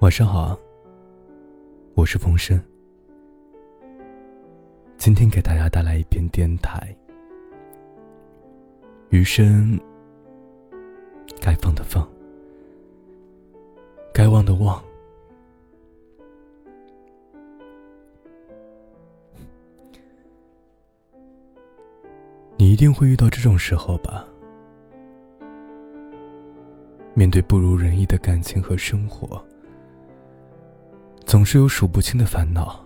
晚上好，我是风声。今天给大家带来一篇电台。余生，该放的放，该忘的忘。你一定会遇到这种时候吧？面对不如人意的感情和生活。总是有数不清的烦恼，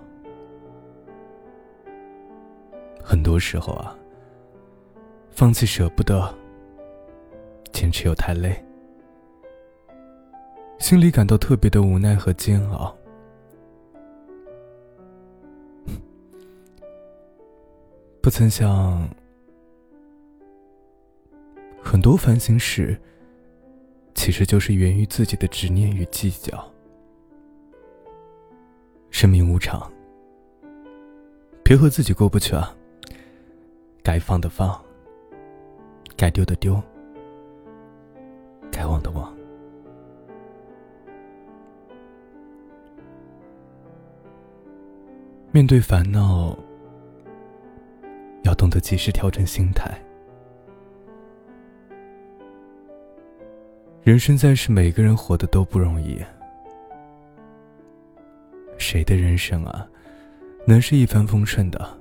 很多时候啊，放弃舍不得，坚持又太累，心里感到特别的无奈和煎熬。不曾想，很多烦心事，其实就是源于自己的执念与计较。生命无常，别和自己过不去啊！该放的放，该丢的丢，该忘的忘。面对烦恼，要懂得及时调整心态。人生在世，每个人活的都不容易。谁的人生啊，能是一帆风顺的？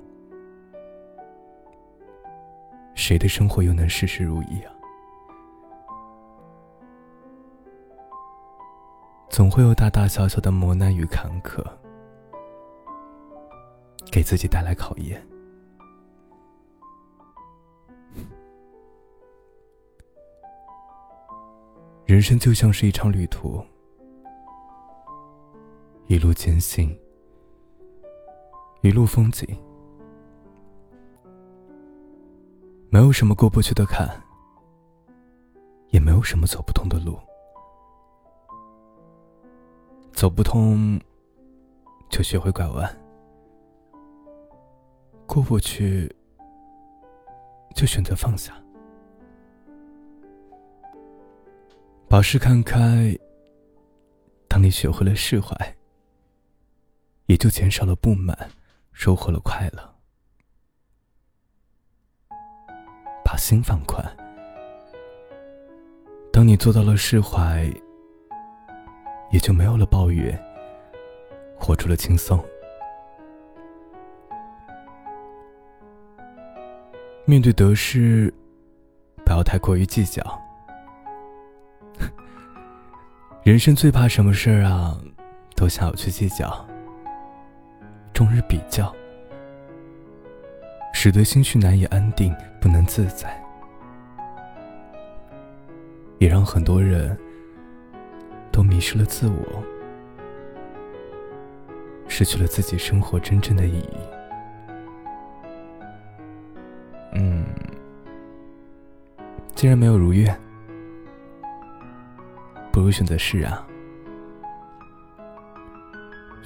谁的生活又能事事如意啊？总会有大大小小的磨难与坎坷，给自己带来考验。人生就像是一场旅途。一路艰辛，一路风景，没有什么过不去的坎，也没有什么走不通的路。走不通，就学会拐弯；过不去，就选择放下。把事看开，当你学会了释怀。也就减少了不满，收获了快乐。把心放宽，当你做到了释怀，也就没有了抱怨，活出了轻松。面对得失，不要太过于计较。人生最怕什么事儿啊，都想要去计较。终日比较，使得心绪难以安定，不能自在，也让很多人都迷失了自我，失去了自己生活真正的意义。嗯，既然没有如愿，不如选择释然。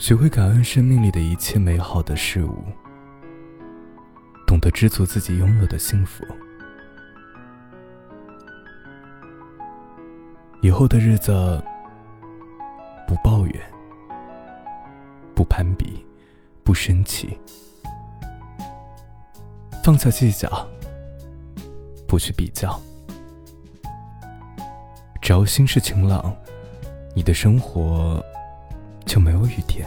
学会感恩生命里的一切美好的事物，懂得知足自己拥有的幸福。以后的日子，不抱怨，不攀比，不生气，放下计较，不去比较。只要心是晴朗，你的生活。就没有雨天。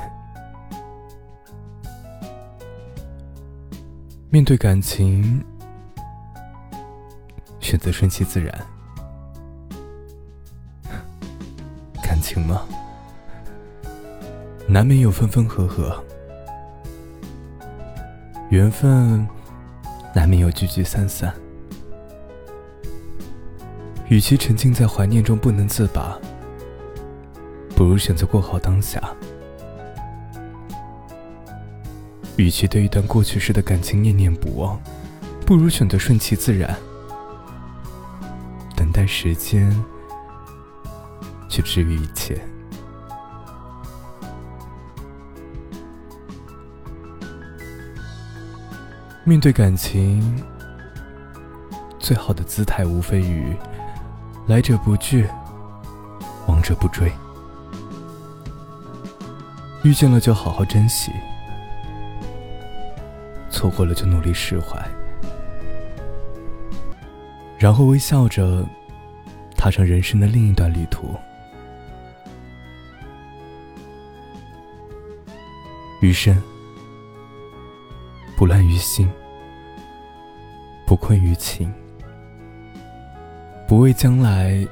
面对感情，选择顺其自然。感情嘛，难免有分分合合；缘分难免有聚聚散散。与其沉浸在怀念中不能自拔。不如选择过好当下。与其对一段过去式的感情念念不忘，不如选择顺其自然，等待时间去治愈一切。面对感情，最好的姿态无非于来者不拒，往者不追。遇见了就好好珍惜，错过了就努力释怀，然后微笑着踏上人生的另一段旅途。余生，不乱于心，不困于情，不畏将来，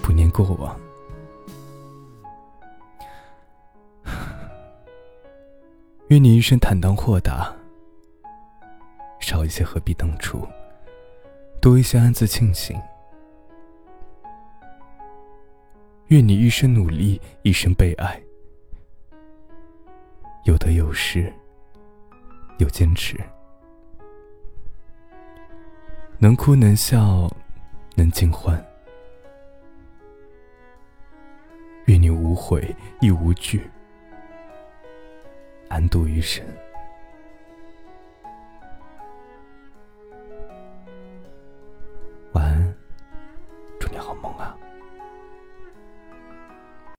不念过往。愿你一生坦荡豁达，少一些何必当初，多一些暗自庆幸。愿你一生努力，一生被爱。有得有失，有坚持，能哭能笑，能尽欢。愿你无悔亦无惧，安度余生。